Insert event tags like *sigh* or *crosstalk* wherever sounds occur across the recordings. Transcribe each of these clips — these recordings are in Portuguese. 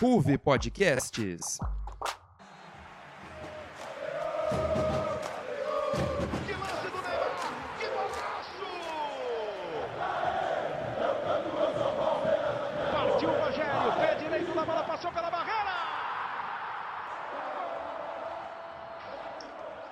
Ruve Podcasts.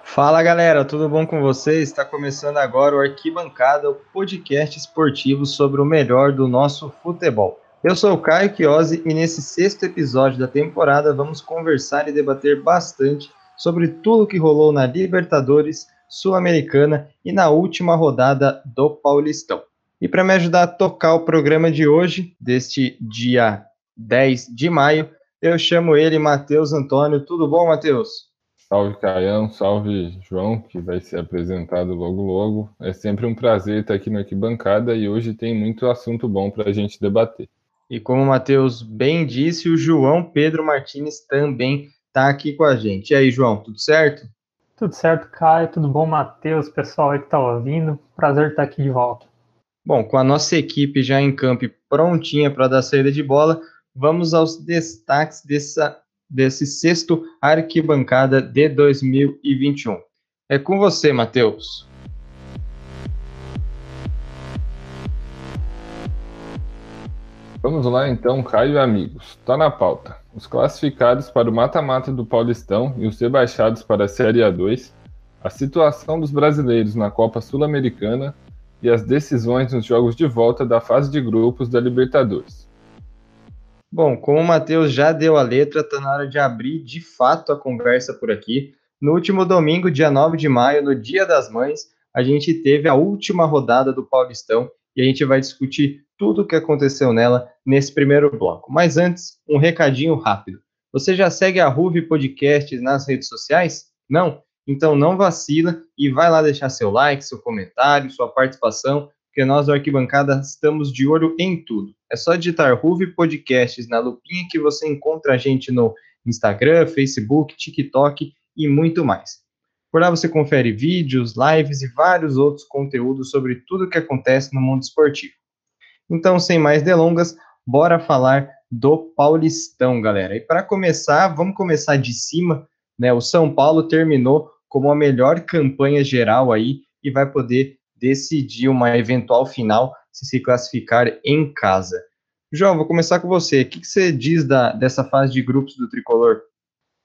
Fala galera, tudo bom com vocês? Está começando agora o Arquibancada, o podcast esportivo sobre o melhor do nosso futebol. Eu sou o Caio Chiosi e nesse sexto episódio da temporada vamos conversar e debater bastante sobre tudo que rolou na Libertadores, Sul-Americana e na última rodada do Paulistão. E para me ajudar a tocar o programa de hoje, deste dia 10 de maio, eu chamo ele Matheus Antônio. Tudo bom, Matheus? Salve Caião, salve João, que vai ser apresentado logo logo. É sempre um prazer estar aqui na Arquibancada e hoje tem muito assunto bom para a gente debater. E como o Matheus bem disse, o João Pedro Martins também está aqui com a gente. E aí, João, tudo certo? Tudo certo, Caio. Tudo bom, Matheus? Pessoal aí que está ouvindo. Prazer estar aqui de volta. Bom, com a nossa equipe já em campo e prontinha para dar saída de bola, vamos aos destaques dessa, desse sexto arquibancada de 2021. É com você, Matheus. Vamos lá então, Caio e amigos. Está na pauta. Os classificados para o mata-mata do Paulistão e os rebaixados para a Série A2, a situação dos brasileiros na Copa Sul-Americana e as decisões nos jogos de volta da fase de grupos da Libertadores. Bom, como o Matheus já deu a letra, está na hora de abrir de fato a conversa por aqui. No último domingo, dia 9 de maio, no Dia das Mães, a gente teve a última rodada do Paulistão e a gente vai discutir tudo o que aconteceu nela nesse primeiro bloco. Mas antes, um recadinho rápido. Você já segue a Ruve Podcasts nas redes sociais? Não? Então não vacila e vai lá deixar seu like, seu comentário, sua participação, porque nós do Arquibancada estamos de olho em tudo. É só digitar Ruve Podcasts na lupinha que você encontra a gente no Instagram, Facebook, TikTok e muito mais. Por lá você confere vídeos, lives e vários outros conteúdos sobre tudo o que acontece no mundo esportivo. Então, sem mais delongas, bora falar do Paulistão, galera. E para começar, vamos começar de cima, né? O São Paulo terminou como a melhor campanha geral aí e vai poder decidir uma eventual final se se classificar em casa. João, vou começar com você. O que, que você diz da, dessa fase de grupos do Tricolor?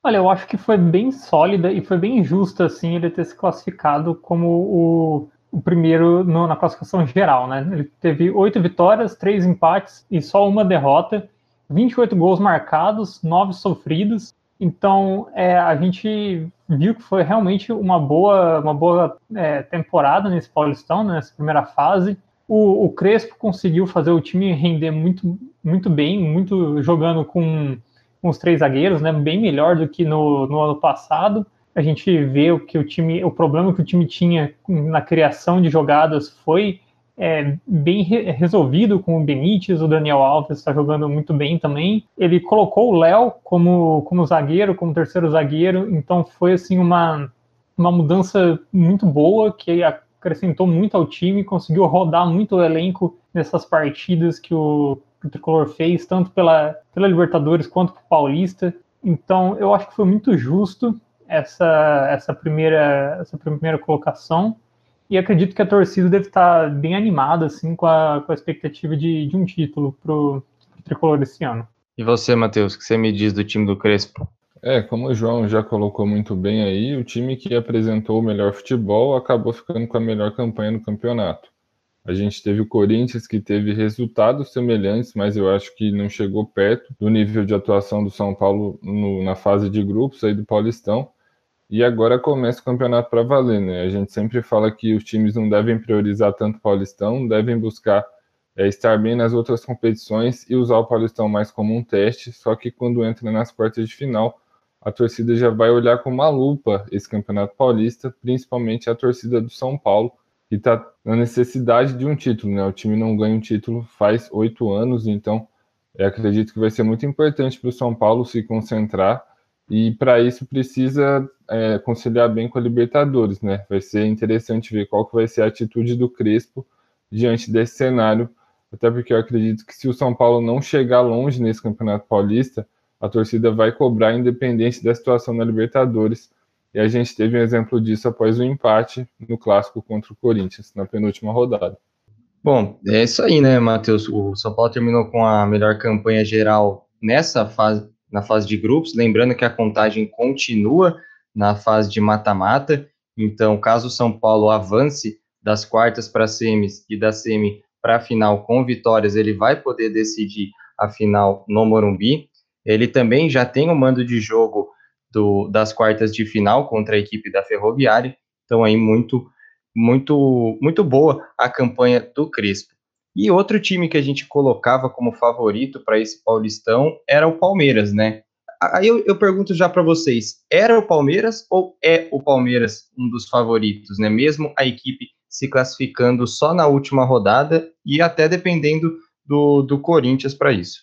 Olha, eu acho que foi bem sólida e foi bem justo assim ele ter se classificado como o, o primeiro no, na classificação geral, né? Ele teve oito vitórias, três empates e só uma derrota, 28 gols marcados, nove sofridos. Então é, a gente viu que foi realmente uma boa, uma boa é, temporada nesse Paulistão, né, nessa primeira fase. O, o, Crespo conseguiu fazer o time render muito, muito bem, muito jogando com, com os três zagueiros, né, bem melhor do que no, no ano passado a gente vê o que o time, o problema que o time tinha na criação de jogadas foi é, bem re resolvido com o Benítez, o Daniel Alves está jogando muito bem também. Ele colocou o Léo como, como zagueiro, como terceiro zagueiro, então foi assim uma, uma mudança muito boa que acrescentou muito ao time, conseguiu rodar muito o elenco nessas partidas que o, que o Tricolor fez, tanto pela, pela Libertadores quanto pelo Paulista. Então eu acho que foi muito justo essa, essa, primeira, essa primeira colocação. E acredito que a torcida deve estar bem animada assim, com, a, com a expectativa de, de um título para o tricolor esse ano. E você, Matheus, o que você me diz do time do Crespo? É, como o João já colocou muito bem aí, o time que apresentou o melhor futebol acabou ficando com a melhor campanha no campeonato. A gente teve o Corinthians que teve resultados semelhantes, mas eu acho que não chegou perto do nível de atuação do São Paulo no, na fase de grupos aí do Paulistão. E agora começa o campeonato para valer, né? A gente sempre fala que os times não devem priorizar tanto o Paulistão, devem buscar é, estar bem nas outras competições e usar o Paulistão mais como um teste. Só que quando entra nas quartas de final, a torcida já vai olhar com uma lupa esse campeonato paulista, principalmente a torcida do São Paulo, que está na necessidade de um título, né? O time não ganha um título faz oito anos, então acredito que vai ser muito importante para o São Paulo se concentrar e para isso precisa é, conciliar bem com a Libertadores, né? Vai ser interessante ver qual que vai ser a atitude do Crespo diante desse cenário, até porque eu acredito que se o São Paulo não chegar longe nesse Campeonato Paulista, a torcida vai cobrar independente da situação na Libertadores. E a gente teve um exemplo disso após o empate no clássico contra o Corinthians, na penúltima rodada. Bom, é isso aí, né, Matheus? O São Paulo terminou com a melhor campanha geral nessa fase, na fase de grupos. Lembrando que a contagem continua na fase de mata-mata. Então, caso o São Paulo avance das quartas para semis e da semi para a final com vitórias, ele vai poder decidir a final no Morumbi. Ele também já tem o mando de jogo do, das quartas de final contra a equipe da Ferroviária. Então, aí muito, muito, muito boa a campanha do Crespo. E outro time que a gente colocava como favorito para esse Paulistão era o Palmeiras, né? Aí eu, eu pergunto já para vocês: era o Palmeiras ou é o Palmeiras um dos favoritos, né? Mesmo a equipe se classificando só na última rodada e até dependendo do, do Corinthians para isso.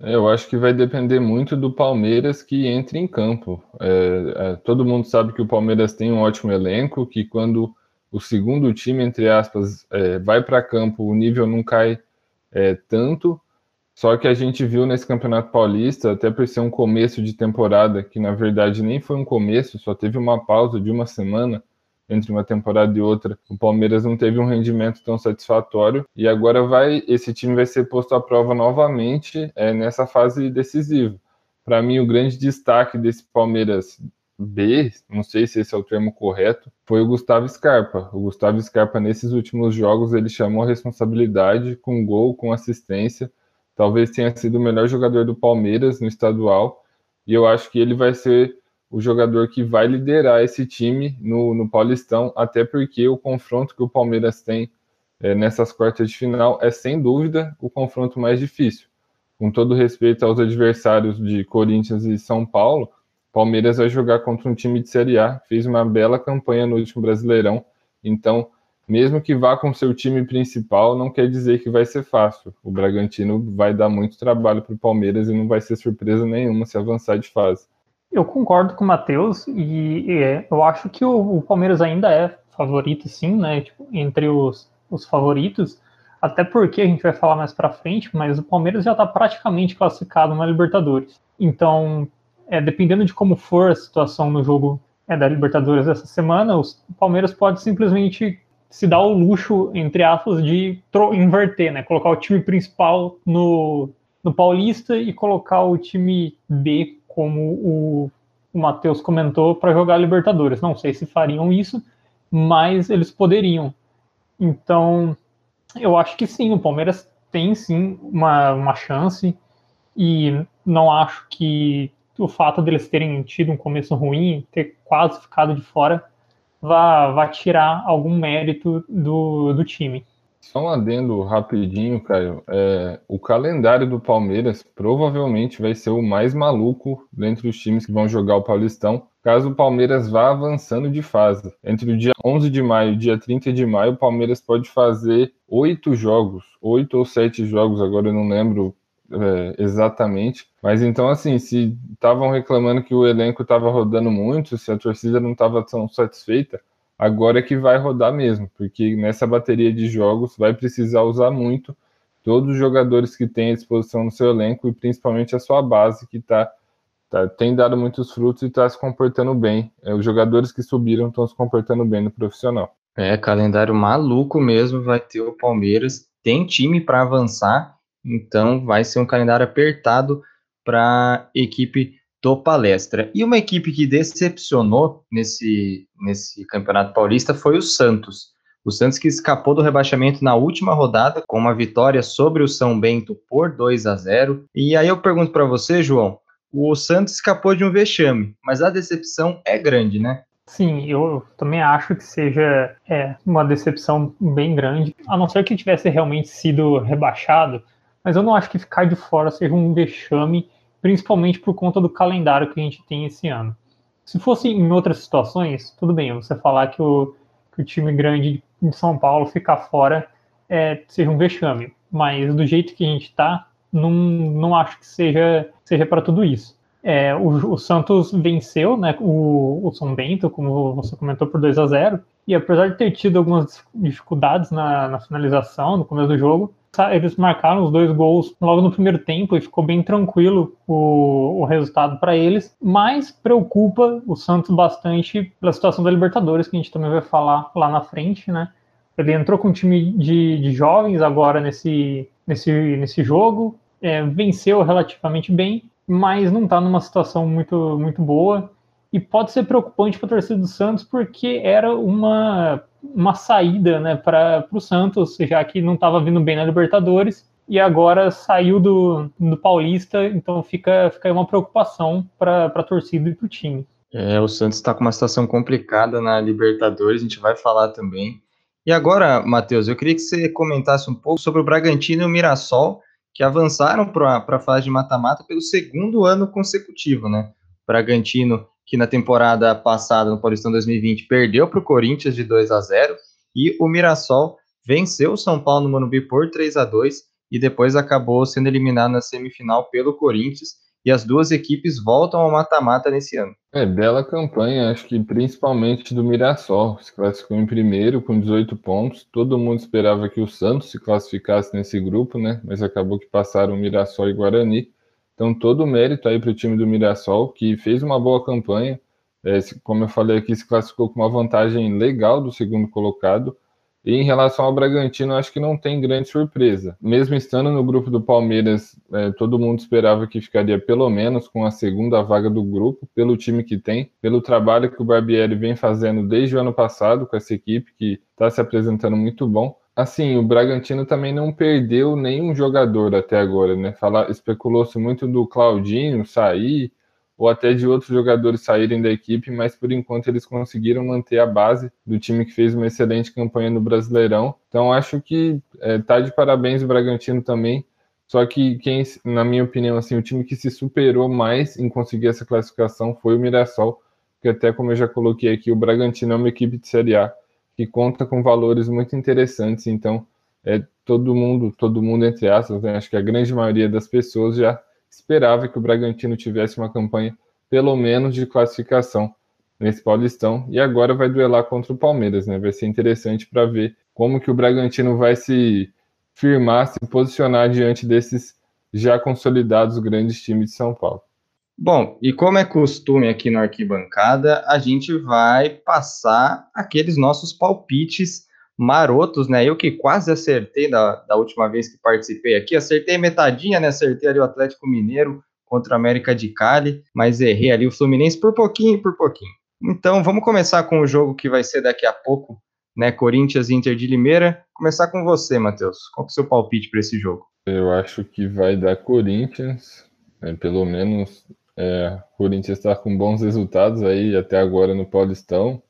É, eu acho que vai depender muito do Palmeiras que entre em campo. É, é, todo mundo sabe que o Palmeiras tem um ótimo elenco, que quando o segundo time, entre aspas, é, vai para campo, o nível não cai é, tanto. Só que a gente viu nesse Campeonato Paulista, até por ser um começo de temporada, que na verdade nem foi um começo, só teve uma pausa de uma semana entre uma temporada e outra. O Palmeiras não teve um rendimento tão satisfatório e agora vai esse time vai ser posto à prova novamente é, nessa fase decisiva. Para mim, o grande destaque desse Palmeiras B, não sei se esse é o termo correto, foi o Gustavo Scarpa. O Gustavo Scarpa, nesses últimos jogos, ele chamou a responsabilidade com gol, com assistência talvez tenha sido o melhor jogador do Palmeiras no estadual, e eu acho que ele vai ser o jogador que vai liderar esse time no, no Paulistão, até porque o confronto que o Palmeiras tem é, nessas quartas de final é sem dúvida o confronto mais difícil. Com todo respeito aos adversários de Corinthians e São Paulo, Palmeiras vai jogar contra um time de Série A, fez uma bela campanha no último Brasileirão, então mesmo que vá com seu time principal, não quer dizer que vai ser fácil. O Bragantino vai dar muito trabalho para o Palmeiras e não vai ser surpresa nenhuma se avançar de fase. Eu concordo com o Matheus e, e é, eu acho que o, o, Palmeiras ainda é favorito, sim, né? Tipo, entre os, os favoritos, até porque a gente vai falar mais para frente, mas o Palmeiras já está praticamente classificado na Libertadores. Então, é, dependendo de como for a situação no jogo é, da Libertadores essa semana, o Palmeiras pode simplesmente se dá o luxo, entre aspas, de inverter, né? Colocar o time principal no, no Paulista e colocar o time B, como o, o Matheus comentou, para jogar Libertadores. Não sei se fariam isso, mas eles poderiam. Então, eu acho que sim, o Palmeiras tem sim uma, uma chance e não acho que o fato deles terem tido um começo ruim, ter quase ficado de fora, vá, vá tirar algum mérito do, do time. Só um adendo rapidinho, Caio. É, o calendário do Palmeiras provavelmente vai ser o mais maluco dentre os times que vão jogar o Paulistão, caso o Palmeiras vá avançando de fase. Entre o dia 11 de maio e dia 30 de maio, o Palmeiras pode fazer oito jogos, oito ou sete jogos, agora eu não lembro é, exatamente. Mas então, assim, se estavam reclamando que o elenco estava rodando muito, se a torcida não estava tão satisfeita, agora é que vai rodar mesmo, porque nessa bateria de jogos vai precisar usar muito todos os jogadores que têm à disposição no seu elenco e principalmente a sua base, que tá, tá tem dado muitos frutos e está se comportando bem. É, os jogadores que subiram estão se comportando bem no profissional. É, calendário maluco mesmo vai ter o Palmeiras. Tem time para avançar então vai ser um calendário apertado para a equipe do Palestra. E uma equipe que decepcionou nesse, nesse Campeonato Paulista foi o Santos. O Santos que escapou do rebaixamento na última rodada com uma vitória sobre o São Bento por 2 a 0. E aí eu pergunto para você, João, o Santos escapou de um vexame, mas a decepção é grande, né? Sim, eu também acho que seja é, uma decepção bem grande, a não ser que tivesse realmente sido rebaixado, mas eu não acho que ficar de fora seja um vexame, principalmente por conta do calendário que a gente tem esse ano. Se fosse em outras situações, tudo bem, você falar que o, que o time grande de São Paulo ficar fora é, seja um vexame, mas do jeito que a gente está, não, não acho que seja, seja para tudo isso. É, o, o, Santos venceu né, o, o São Bento, como você comentou, por 2 a 0 E apesar de ter tido algumas dificuldades na, na finalização, no começo do jogo, eles marcaram os dois gols logo no primeiro tempo e ficou bem tranquilo o, o resultado para eles, mas preocupa o Santos bastante pela situação da Libertadores, que a gente também vai falar lá na frente, né? Ele entrou com um time de, de jovens agora nesse, nesse, nesse jogo, é, venceu relativamente bem, mas não está numa situação muito, muito boa e pode ser preocupante para a torcida do Santos porque era uma, uma saída né, para o Santos, já que não estava vindo bem na Libertadores e agora saiu do, do Paulista, então fica, fica uma preocupação para a torcida e para o time. É, o Santos está com uma situação complicada na Libertadores, a gente vai falar também. E agora, Matheus, eu queria que você comentasse um pouco sobre o Bragantino e o Mirassol, que avançaram para a fase de mata-mata pelo segundo ano consecutivo, né? Bragantino que na temporada passada, no Paulistão 2020, perdeu para o Corinthians de 2 a 0 e o Mirassol venceu o São Paulo no Morumbi por 3 a 2 e depois acabou sendo eliminado na semifinal pelo Corinthians. E as duas equipes voltam ao mata-mata nesse ano. É, bela campanha, acho que principalmente do Mirassol. Se classificou em primeiro com 18 pontos. Todo mundo esperava que o Santos se classificasse nesse grupo, né? Mas acabou que passaram Mirassol e Guarani. Então, todo o mérito aí para o time do Mirassol, que fez uma boa campanha. É, como eu falei aqui, se classificou com uma vantagem legal do segundo colocado. E em relação ao Bragantino, acho que não tem grande surpresa. Mesmo estando no grupo do Palmeiras, é, todo mundo esperava que ficaria pelo menos com a segunda vaga do grupo, pelo time que tem, pelo trabalho que o Barbieri vem fazendo desde o ano passado com essa equipe, que está se apresentando muito bom assim, o Bragantino também não perdeu nenhum jogador até agora, né? Especulou-se muito do Claudinho sair, ou até de outros jogadores saírem da equipe, mas por enquanto eles conseguiram manter a base do time que fez uma excelente campanha no Brasileirão. Então acho que é, tá de parabéns o Bragantino também. Só que quem, na minha opinião, assim, o time que se superou mais em conseguir essa classificação foi o Mirassol, que até como eu já coloquei aqui, o Bragantino é uma equipe de Série A que conta com valores muito interessantes. Então, é todo mundo, todo mundo entre aspas, né? acho que a grande maioria das pessoas já esperava que o Bragantino tivesse uma campanha pelo menos de classificação nesse Paulistão e agora vai duelar contra o Palmeiras, né? Vai ser interessante para ver como que o Bragantino vai se firmar, se posicionar diante desses já consolidados grandes times de São Paulo. Bom, e como é costume aqui no Arquibancada, a gente vai passar aqueles nossos palpites marotos, né? Eu que quase acertei da, da última vez que participei aqui, acertei metadinha, né? Acertei ali o Atlético Mineiro contra o América de Cali, mas errei ali o Fluminense por pouquinho, por pouquinho. Então, vamos começar com o jogo que vai ser daqui a pouco, né? Corinthians e Inter de Limeira. Começar com você, Matheus. Qual é o seu palpite para esse jogo? Eu acho que vai dar Corinthians, né? pelo menos é, o Corinthians está com bons resultados aí até agora no Paulistão.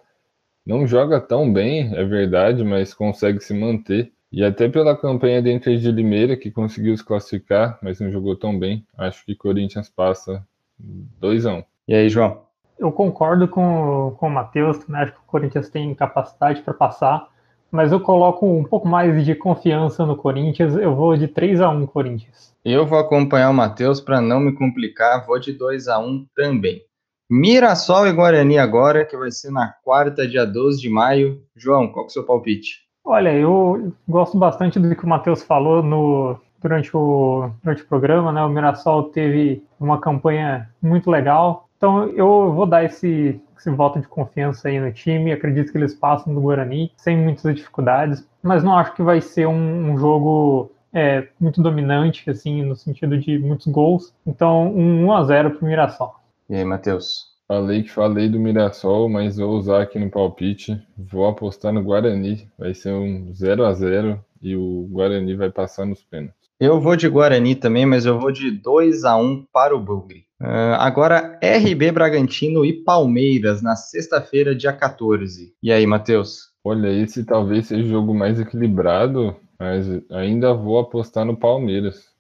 Não joga tão bem, é verdade, mas consegue se manter. E até pela campanha dentro de Limeira, que conseguiu se classificar, mas não jogou tão bem, acho que Corinthians passa 2 a 1 um. E aí, João? Eu concordo com, com o Matheus, né? acho que o Corinthians tem capacidade para passar mas eu coloco um pouco mais de confiança no Corinthians. Eu vou de 3 a 1 Corinthians. Eu vou acompanhar o Matheus para não me complicar, vou de 2 a 1 também. Mirassol e Guarani agora, que vai ser na quarta, dia 12 de maio. João, qual é o seu palpite? Olha, eu gosto bastante do que o Matheus falou no, durante, o, durante o programa, né? O Mirassol teve uma campanha muito legal. Então eu vou dar esse, esse voto de confiança aí no time. Acredito que eles passam do Guarani sem muitas dificuldades, mas não acho que vai ser um, um jogo é, muito dominante, assim, no sentido de muitos gols. Então, um 1 a 0 para o Mirassol. E aí, Matheus? Falei que falei do Mirassol, mas vou usar aqui no palpite. Vou apostar no Guarani. Vai ser um 0 a 0 e o Guarani vai passar nos pênaltis. Eu vou de Guarani também, mas eu vou de 2 a 1 para o Bugre. Uh, agora, RB Bragantino e Palmeiras, na sexta-feira, dia 14. E aí, Matheus? Olha, esse talvez seja o jogo mais equilibrado, mas ainda vou apostar no Palmeiras.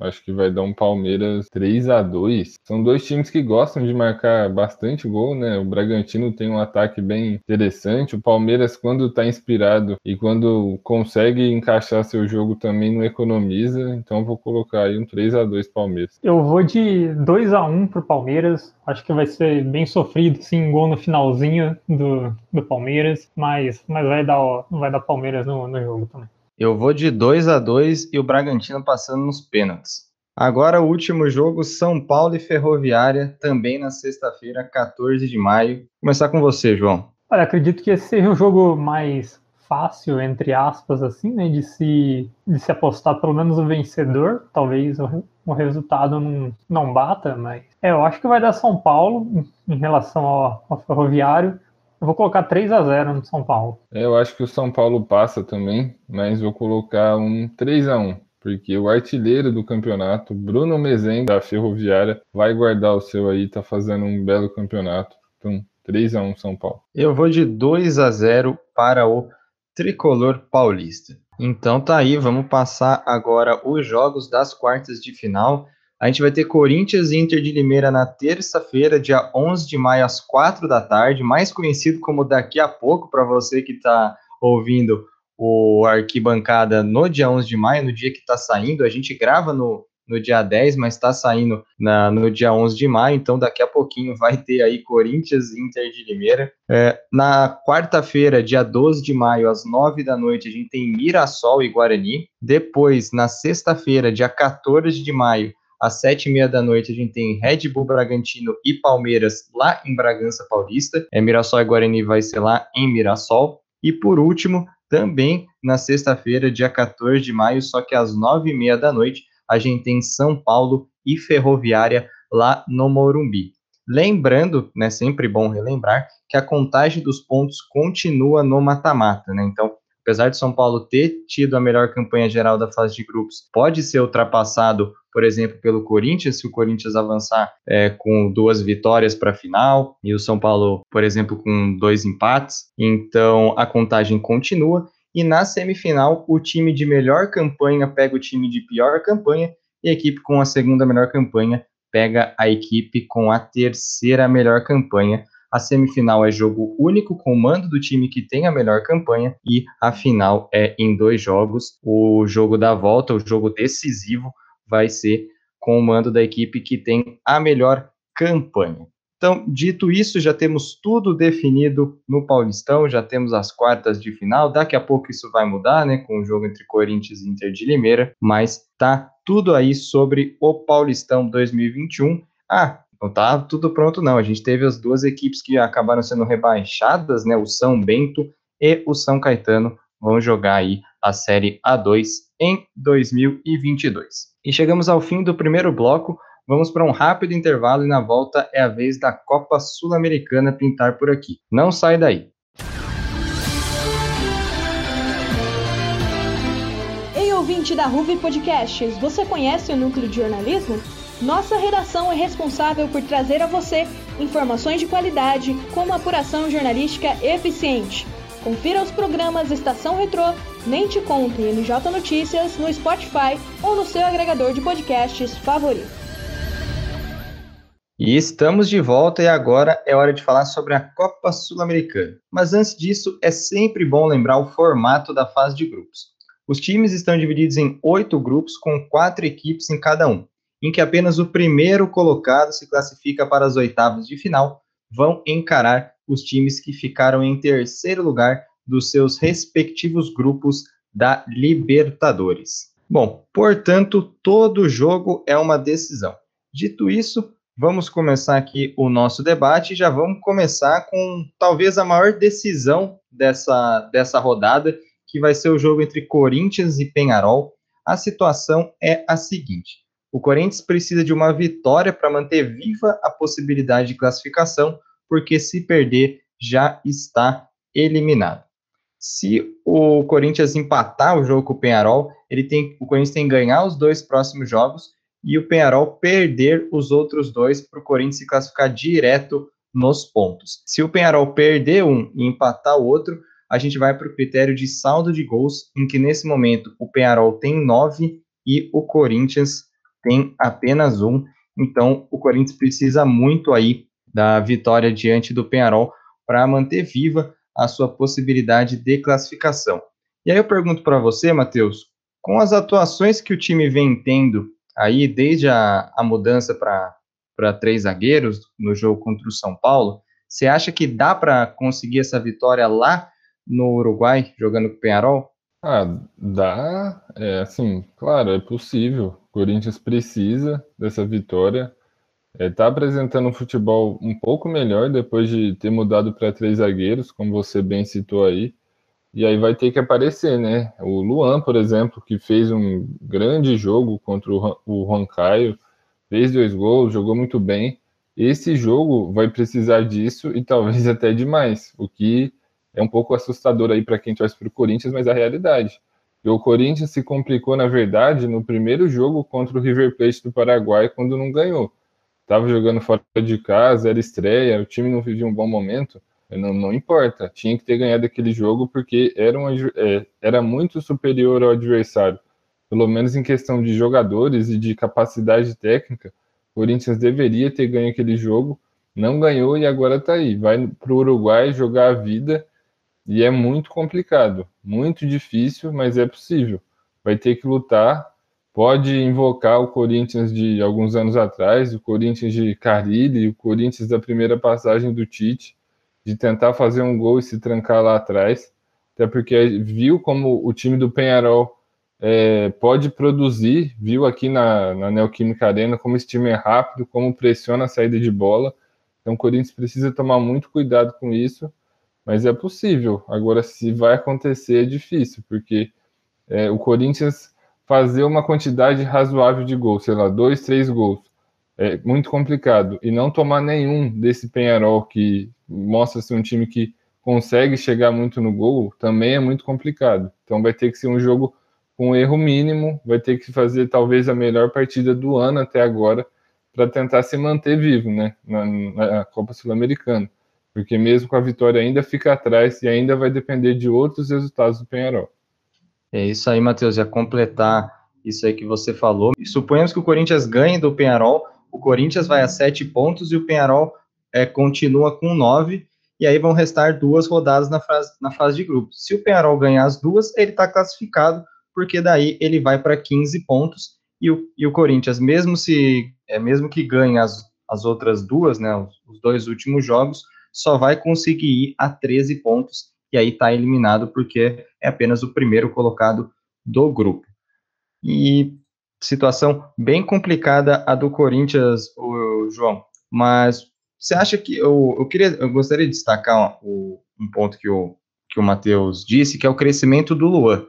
Acho que vai dar um Palmeiras 3 a 2 São dois times que gostam de marcar bastante gol, né? O Bragantino tem um ataque bem interessante. O Palmeiras, quando está inspirado e quando consegue encaixar seu jogo também, não economiza. Então vou colocar aí um 3 a 2 Palmeiras. Eu vou de 2 a 1 pro Palmeiras. Acho que vai ser bem sofrido, sim, gol no finalzinho do, do Palmeiras, mas, mas vai dar vai dar Palmeiras no, no jogo também. Eu vou de 2 a 2 e o Bragantino passando nos pênaltis. Agora o último jogo, São Paulo e Ferroviária, também na sexta-feira, 14 de maio. Vou começar com você, João. Olha, acredito que esse seja o jogo mais fácil, entre aspas, assim, né, de se, de se apostar pelo menos o vencedor. Talvez o, o resultado não, não bata, mas é, eu acho que vai dar São Paulo em, em relação ao, ao Ferroviário. Eu vou colocar 3 a 0 no São Paulo. É, eu acho que o São Paulo passa também, mas vou colocar um 3 a 1 porque o artilheiro do campeonato, Bruno Mezen, da Ferroviária, vai guardar o seu aí, tá fazendo um belo campeonato. Então, 3 a 1 São Paulo. Eu vou de 2 a 0 para o Tricolor Paulista. Então tá aí, vamos passar agora os jogos das quartas de final. A gente vai ter Corinthians e Inter de Limeira na terça-feira, dia 11 de maio, às 4 da tarde, mais conhecido como daqui a pouco, para você que está ouvindo o Arquibancada no dia 11 de maio, no dia que está saindo. A gente grava no, no dia 10, mas está saindo na, no dia 11 de maio, então daqui a pouquinho vai ter aí Corinthians e Inter de Limeira. É, na quarta-feira, dia 12 de maio, às 9 da noite, a gente tem Mirassol e Guarani. Depois, na sexta-feira, dia 14 de maio, às sete e meia da noite, a gente tem Red Bull Bragantino e Palmeiras lá em Bragança Paulista. É, Mirassol e Guarani vai ser lá em Mirassol. E por último, também na sexta-feira, dia 14 de maio, só que às nove e meia da noite, a gente tem São Paulo e Ferroviária lá no Morumbi. Lembrando, né, sempre bom relembrar, que a contagem dos pontos continua no mata-mata, né? Então, apesar de São Paulo ter tido a melhor campanha geral da fase de grupos, pode ser ultrapassado, por exemplo, pelo Corinthians, se o Corinthians avançar é, com duas vitórias para a final, e o São Paulo, por exemplo, com dois empates. Então a contagem continua. E na semifinal, o time de melhor campanha pega o time de pior campanha, e a equipe com a segunda melhor campanha pega a equipe com a terceira melhor campanha. A semifinal é jogo único com o mando do time que tem a melhor campanha e a final é em dois jogos. O jogo da volta, o jogo decisivo, vai ser com o mando da equipe que tem a melhor campanha. Então, dito isso, já temos tudo definido no Paulistão, já temos as quartas de final. Daqui a pouco isso vai mudar, né, com o jogo entre Corinthians e Inter de Limeira, mas tá tudo aí sobre o Paulistão 2021. Ah, não tá tudo pronto, não. A gente teve as duas equipes que acabaram sendo rebaixadas, né? O São Bento e o São Caetano vão jogar aí a Série A2 em 2022. E chegamos ao fim do primeiro bloco. Vamos para um rápido intervalo e na volta é a vez da Copa Sul-Americana pintar por aqui. Não sai daí. Ei, ouvinte da Ruve Podcasts, você conhece o núcleo de jornalismo? Nossa redação é responsável por trazer a você informações de qualidade com uma apuração jornalística eficiente. Confira os programas Estação Retrô, Nem Te Conto e NJ Notícias no Spotify ou no seu agregador de podcasts favorito. E estamos de volta e agora é hora de falar sobre a Copa Sul-Americana. Mas antes disso, é sempre bom lembrar o formato da fase de grupos. Os times estão divididos em oito grupos com quatro equipes em cada um em que apenas o primeiro colocado se classifica para as oitavas de final, vão encarar os times que ficaram em terceiro lugar dos seus respectivos grupos da Libertadores. Bom, portanto, todo jogo é uma decisão. Dito isso, vamos começar aqui o nosso debate. Já vamos começar com talvez a maior decisão dessa, dessa rodada, que vai ser o jogo entre Corinthians e Penharol. A situação é a seguinte: o Corinthians precisa de uma vitória para manter viva a possibilidade de classificação, porque se perder já está eliminado. Se o Corinthians empatar o jogo com o Penharol, ele tem, o Corinthians tem que ganhar os dois próximos jogos e o Penharol perder os outros dois para o Corinthians se classificar direto nos pontos. Se o Penharol perder um e empatar o outro, a gente vai para o critério de saldo de gols, em que nesse momento o Penharol tem nove e o Corinthians tem apenas um. Então, o Corinthians precisa muito aí da vitória diante do Penharol para manter viva a sua possibilidade de classificação. E aí eu pergunto para você, Matheus, com as atuações que o time vem tendo aí desde a, a mudança para três zagueiros no jogo contra o São Paulo, você acha que dá para conseguir essa vitória lá no Uruguai, jogando com o Penharol? Ah, dá. É assim, claro, é possível. O Corinthians precisa dessa vitória. Está é, apresentando um futebol um pouco melhor depois de ter mudado para três zagueiros, como você bem citou aí. E aí vai ter que aparecer, né? O Luan, por exemplo, que fez um grande jogo contra o Juan Caio, fez dois gols, jogou muito bem. Esse jogo vai precisar disso e talvez *laughs* até demais, o que é um pouco assustador aí para quem torce para o Corinthians, mas é a realidade. E o Corinthians se complicou, na verdade, no primeiro jogo contra o River Plate do Paraguai, quando não ganhou. Estava jogando fora de casa, era estreia, o time não vivia um bom momento. Não, não importa, tinha que ter ganhado aquele jogo porque era, é, era muito superior ao adversário. Pelo menos em questão de jogadores e de capacidade técnica, o Corinthians deveria ter ganho aquele jogo, não ganhou e agora está aí. Vai para o Uruguai jogar a vida e é muito complicado, muito difícil, mas é possível. Vai ter que lutar. Pode invocar o Corinthians de alguns anos atrás, o Corinthians de Carilli, o Corinthians da primeira passagem do Tite, de tentar fazer um gol e se trancar lá atrás. Até porque viu como o time do Penharol é, pode produzir, viu aqui na, na Neoquímica Arena como esse time é rápido, como pressiona a saída de bola. Então o Corinthians precisa tomar muito cuidado com isso mas é possível. Agora, se vai acontecer, é difícil, porque é, o Corinthians fazer uma quantidade razoável de gols, sei lá, dois, três gols, é muito complicado. E não tomar nenhum desse Penharol que mostra ser um time que consegue chegar muito no gol, também é muito complicado. Então vai ter que ser um jogo com erro mínimo, vai ter que fazer talvez a melhor partida do ano até agora para tentar se manter vivo, né, na, na Copa Sul-Americana porque mesmo com a vitória ainda fica atrás e ainda vai depender de outros resultados do Penharol. É isso aí, Matheus, já completar isso aí que você falou. Suponhamos que o Corinthians ganhe do Penharol, o Corinthians vai a sete pontos e o Penharol é, continua com nove, e aí vão restar duas rodadas na fase, na fase de grupos. Se o Penharol ganhar as duas, ele está classificado, porque daí ele vai para 15 pontos, e o, e o Corinthians, mesmo se é, mesmo que ganhe as, as outras duas, né, os, os dois últimos jogos, só vai conseguir ir a 13 pontos e aí está eliminado porque é apenas o primeiro colocado do grupo. E situação bem complicada a do Corinthians, o João. Mas você acha que eu, eu queria, eu gostaria de destacar um ponto que o que o Matheus disse, que é o crescimento do Luan.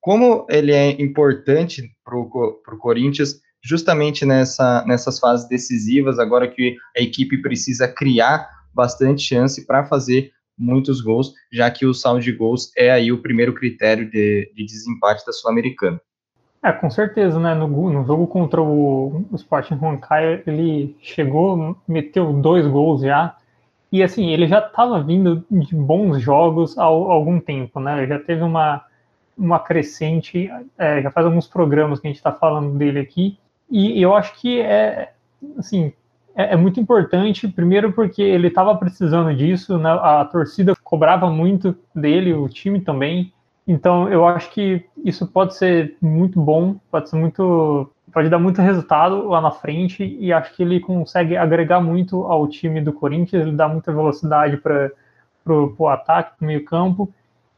Como ele é importante para o Corinthians justamente nessa, nessas fases decisivas, agora que a equipe precisa criar bastante chance para fazer muitos gols, já que o saldo de gols é aí o primeiro critério de, de desempate da Sul-Americana. É, com certeza, né? No, no jogo contra o, o Sporting Huancaia, ele chegou, meteu dois gols já, e assim, ele já estava vindo de bons jogos há, há, algum tempo, né? Já teve uma, uma crescente, é, já faz alguns programas que a gente está falando dele aqui, e eu acho que é, assim, é, é muito importante, primeiro porque ele estava precisando disso, né? a torcida cobrava muito dele, o time também. Então eu acho que isso pode ser muito bom, pode ser muito. pode dar muito resultado lá na frente, e acho que ele consegue agregar muito ao time do Corinthians, ele dá muita velocidade para o ataque, para o meio campo.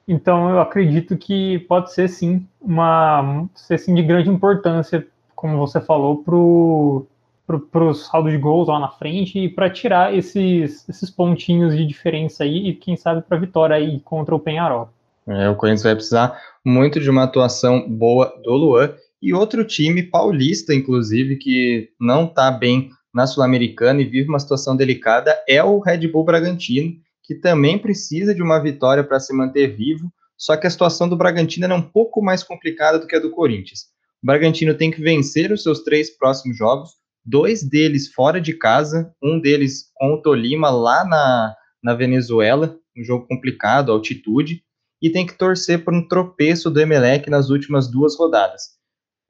Então eu acredito que pode ser sim uma ser sim de grande importância, como você falou, para o para o saldo de gols lá na frente e para tirar esses, esses pontinhos de diferença aí e quem sabe para vitória aí contra o Penharol. É, o Corinthians vai precisar muito de uma atuação boa do Luan e outro time paulista, inclusive, que não está bem na Sul-Americana e vive uma situação delicada é o Red Bull Bragantino, que também precisa de uma vitória para se manter vivo. Só que a situação do Bragantino é um pouco mais complicada do que a do Corinthians. O Bragantino tem que vencer os seus três próximos jogos, dois deles fora de casa, um deles com o Tolima lá na, na Venezuela, um jogo complicado, altitude, e tem que torcer por um tropeço do Emelec nas últimas duas rodadas.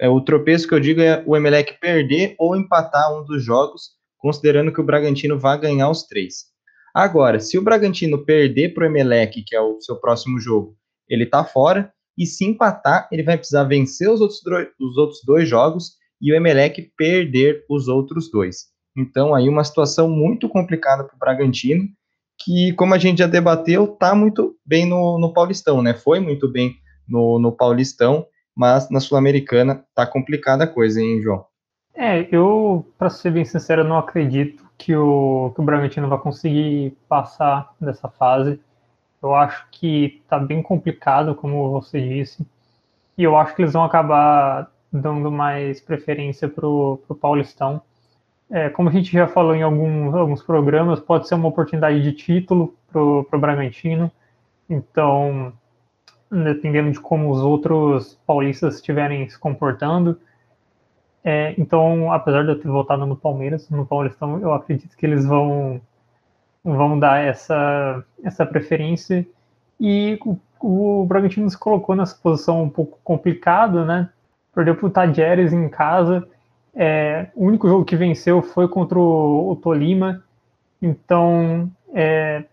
É, o tropeço que eu digo é o Emelec perder ou empatar um dos jogos, considerando que o Bragantino vai ganhar os três. Agora, se o Bragantino perder para o Emelec, que é o seu próximo jogo, ele está fora, e se empatar, ele vai precisar vencer os outros, os outros dois jogos e o Emelec perder os outros dois. Então, aí uma situação muito complicada para o Bragantino, que, como a gente já debateu, está muito bem no, no Paulistão, né? Foi muito bem no, no Paulistão, mas na Sul-Americana tá complicada a coisa, hein, João? É, eu, para ser bem sincero, não acredito que o, que o Bragantino vai conseguir passar dessa fase. Eu acho que tá bem complicado, como você disse, e eu acho que eles vão acabar dando mais preferência pro, pro Paulistão. É, como a gente já falou em alguns, alguns programas, pode ser uma oportunidade de título pro, pro Bragantino. Então, dependendo de como os outros paulistas estiverem se comportando. É, então, apesar de eu ter votado no Palmeiras, no Paulistão, eu acredito que eles vão vão dar essa, essa preferência. E o, o Bragantino se colocou nessa posição um pouco complicada, né? Perdeu para o Tajeres em casa. É, o único jogo que venceu foi contra o, o Tolima. Então, é,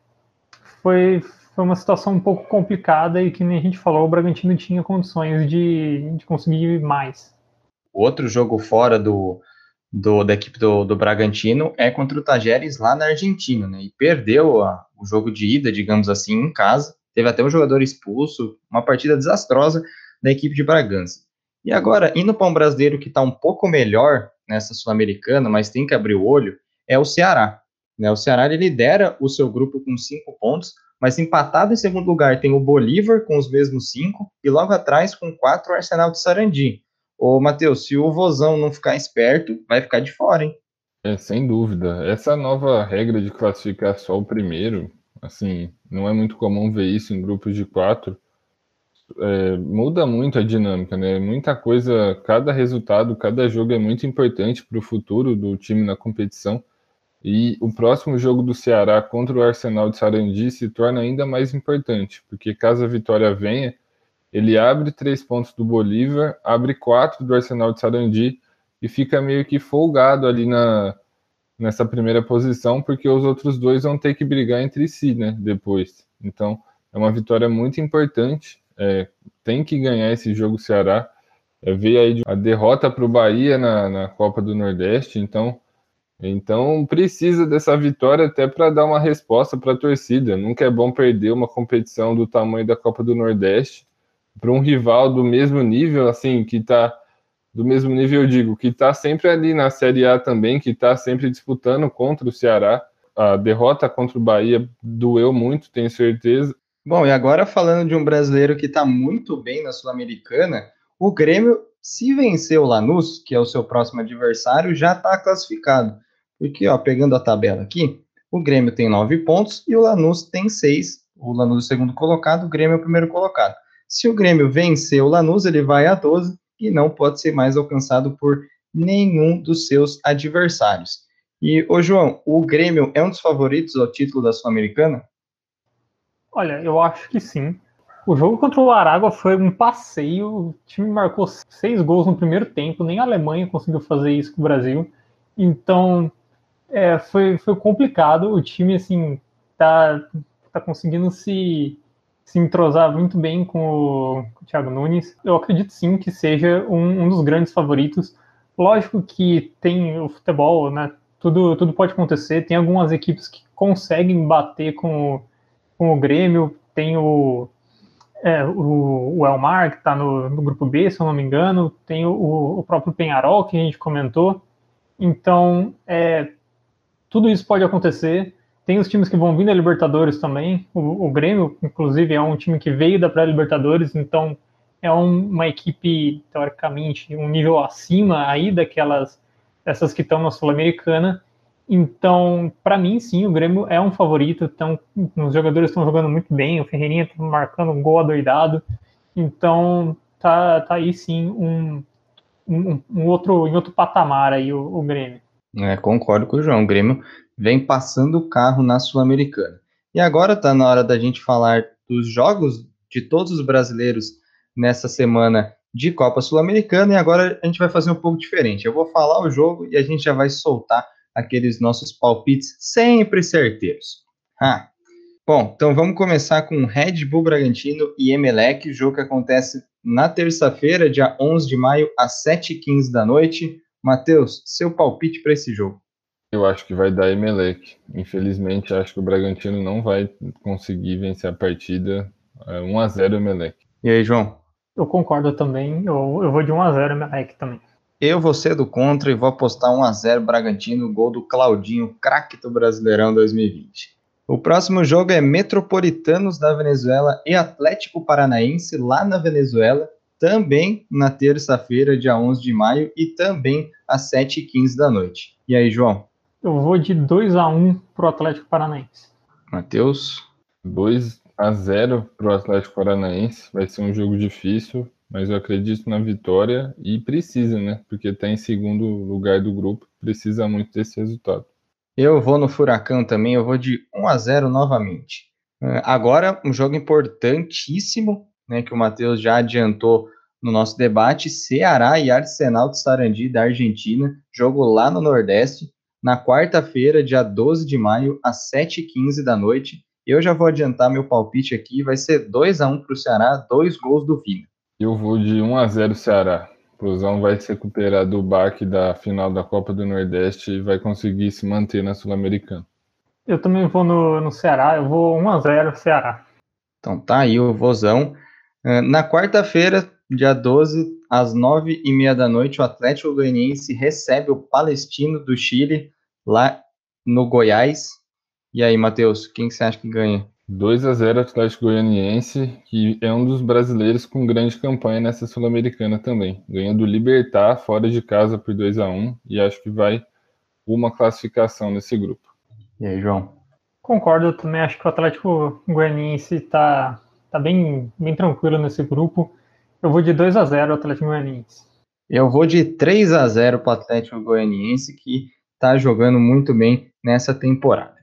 foi, foi uma situação um pouco complicada e que nem a gente falou, o Bragantino tinha condições de, de conseguir mais. Outro jogo fora do, do da equipe do, do Bragantino é contra o Tajeres lá na Argentina, né? E perdeu a, o jogo de ida, digamos assim, em casa. Teve até um jogador expulso, uma partida desastrosa da equipe de Bragança. E agora, indo para um brasileiro que está um pouco melhor nessa Sul-Americana, mas tem que abrir o olho, é o Ceará. Né? O Ceará lidera o seu grupo com cinco pontos, mas empatado em segundo lugar tem o Bolívar com os mesmos cinco e logo atrás com quatro o Arsenal de Sarandi. Ô, Matheus, se o Vozão não ficar esperto, vai ficar de fora, hein? É, sem dúvida. Essa nova regra de classificar só o primeiro, assim, não é muito comum ver isso em grupos de quatro. É, muda muito a dinâmica, né? Muita coisa, cada resultado, cada jogo é muito importante para o futuro do time na competição. E o próximo jogo do Ceará contra o Arsenal de Sarandi se torna ainda mais importante, porque caso a vitória venha, ele abre três pontos do Bolívar, abre quatro do Arsenal de Sarandi e fica meio que folgado ali na, nessa primeira posição, porque os outros dois vão ter que brigar entre si, né? Depois. Então, é uma vitória muito importante. É, tem que ganhar esse jogo Ceará. É, veio aí a derrota para o Bahia na, na Copa do Nordeste, então então precisa dessa vitória até para dar uma resposta para a torcida. Nunca é bom perder uma competição do tamanho da Copa do Nordeste para um rival do mesmo nível, assim, que está do mesmo nível, eu digo, que está sempre ali na Série A também, que está sempre disputando contra o Ceará. A derrota contra o Bahia doeu muito, tenho certeza. Bom, e agora falando de um brasileiro que está muito bem na Sul-Americana, o Grêmio, se vencer o Lanús, que é o seu próximo adversário, já está classificado. Porque, ó, pegando a tabela aqui, o Grêmio tem nove pontos e o Lanús tem seis. O Lanús é o segundo colocado, o Grêmio é o primeiro colocado. Se o Grêmio vencer o Lanús, ele vai a 12 e não pode ser mais alcançado por nenhum dos seus adversários. E, ô João, o Grêmio é um dos favoritos ao título da Sul-Americana? Olha, eu acho que sim. O jogo contra o Aragua foi um passeio. O time marcou seis gols no primeiro tempo. Nem a Alemanha conseguiu fazer isso com o Brasil. Então, é, foi, foi complicado. O time, assim, tá, tá conseguindo se, se entrosar muito bem com o, Thiago Nunes. Eu acredito sim que seja um, um, dos grandes favoritos. Lógico que tem o futebol, né? Tudo, tudo pode acontecer. Tem algumas equipes que conseguem bater com, o, com o Grêmio. Tem o, é, o, o, Elmar, que está no, no, grupo B, se eu não me engano. Tem o, o próprio Penharol, que a gente comentou. Então, é, tudo isso pode acontecer. Tem os times que vão vir da Libertadores também. O, o Grêmio, inclusive, é um time que veio da pré-Libertadores, então é um, uma equipe, teoricamente, um nível acima aí daquelas essas que estão na Sul-Americana. Então, para mim, sim, o Grêmio é um favorito. Então, os jogadores estão jogando muito bem. O Ferreirinha está marcando um gol adoidado. Então, tá, tá aí sim um, um, um outro, em outro patamar aí o, o Grêmio. É, concordo com o João. O Grêmio vem passando o carro na Sul-Americana. E agora está na hora da gente falar dos jogos de todos os brasileiros nessa semana de Copa Sul-Americana e agora a gente vai fazer um pouco diferente. Eu vou falar o jogo e a gente já vai soltar aqueles nossos palpites sempre certeiros. Ah. Bom, então vamos começar com Red Bull Bragantino e Emelec, jogo que acontece na terça-feira, dia 11 de maio, às 7h15 da noite. Matheus, seu palpite para esse jogo? Eu acho que vai dar Emelec. Infelizmente, acho que o Bragantino não vai conseguir vencer a partida. É 1 a 0 Emelec. E aí, João? Eu concordo também. Eu, eu vou de 1 a 0 Emelec também. Eu vou ser do contra e vou apostar 1 a 0 Bragantino, gol do Claudinho, craque do Brasileirão 2020. O próximo jogo é Metropolitanos da Venezuela e Atlético Paranaense lá na Venezuela, também na terça-feira, dia 11 de maio, e também às 7h15 da noite. E aí, João? Eu vou de 2 a 1 pro Atlético Paranaense. Matheus? 2 a 0 pro Atlético Paranaense. Vai ser um jogo difícil, mas eu acredito na vitória e precisa, né? Porque está em segundo lugar do grupo, precisa muito desse resultado. Eu vou no Furacão também, eu vou de 1 a 0 novamente. Agora, um jogo importantíssimo, né, que o Matheus já adiantou no nosso debate, Ceará e Arsenal de Sarandi da Argentina, jogo lá no Nordeste, na quarta-feira, dia 12 de maio, às 7h15 da noite. Eu já vou adiantar meu palpite aqui, vai ser 2 a 1 para o Ceará, dois gols do Vina. Eu vou de 1 a 0 Ceará. Flusão vai se recuperar do baque da final da Copa do Nordeste e vai conseguir se manter na Sul-Americana. Eu também vou no, no Ceará, eu vou 1 a 0 Ceará. Então tá aí o vozão. Na quarta-feira, dia 12, às 9h30 da noite, o Atlético Goianiense recebe o Palestino do Chile, lá no Goiás. E aí, Matheus, quem que você acha que ganha? 2 a 0 Atlético Goianiense, que é um dos brasileiros com grande campanha nessa Sul-Americana também. Ganha do Libertar fora de casa por 2 a 1 e acho que vai uma classificação nesse grupo. E aí, João? Concordo, eu também acho que o Atlético Goianiense está tá bem, bem tranquilo nesse grupo. Eu vou de 2 a 0 Atlético Goianiense. Eu vou de 3 a 0 para o Atlético Goianiense, que está jogando muito bem nessa temporada.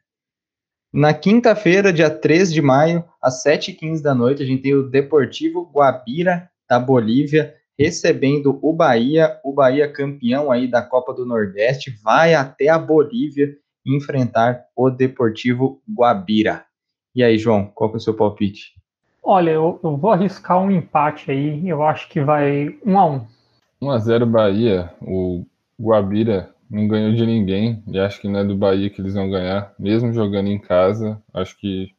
Na quinta-feira, dia 3 de maio, às 7h15 da noite, a gente tem o Deportivo Guabira, da Bolívia, recebendo o Bahia, o Bahia campeão aí da Copa do Nordeste, vai até a Bolívia enfrentar o Deportivo Guabira. E aí, João, qual é o seu palpite? Olha, eu, eu vou arriscar um empate aí, eu acho que vai 1 a 1 1 a 0 Bahia, o Guabira não ganhou de ninguém e acho que não é do Bahia que eles vão ganhar, mesmo jogando em casa. Acho que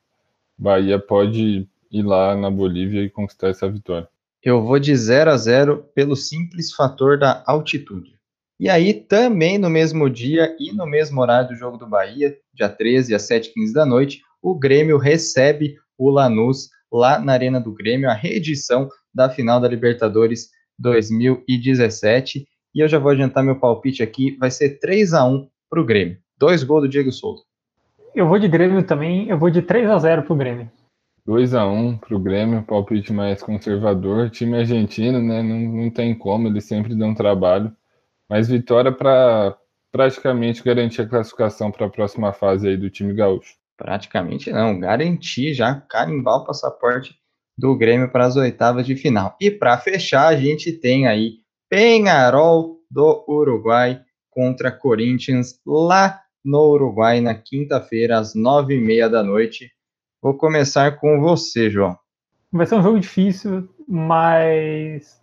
Bahia pode ir lá na Bolívia e conquistar essa vitória. Eu vou de 0 a 0 pelo simples fator da altitude. E aí, também no mesmo dia e no mesmo horário do jogo do Bahia, dia 13 às 7h15 da noite, o Grêmio recebe o Lanús lá na Arena do Grêmio, a reedição da final da Libertadores 2017. E eu já vou adiantar meu palpite aqui, vai ser 3 a 1 para o Grêmio. Dois gols do Diego Souza. Eu vou de Grêmio também, eu vou de 3 a 0 para o Grêmio. 2 a 1 para o Grêmio, palpite mais conservador. Time argentino, né? Não, não tem como, eles sempre dão trabalho. Mas vitória para praticamente garantir a classificação para a próxima fase aí do time gaúcho. Praticamente não, garantir já, carimbar o passaporte do Grêmio para as oitavas de final. E para fechar, a gente tem aí Penharol do Uruguai contra Corinthians lá no Uruguai na quinta-feira às nove e meia da noite. Vou começar com você, João. Vai ser um jogo difícil, mas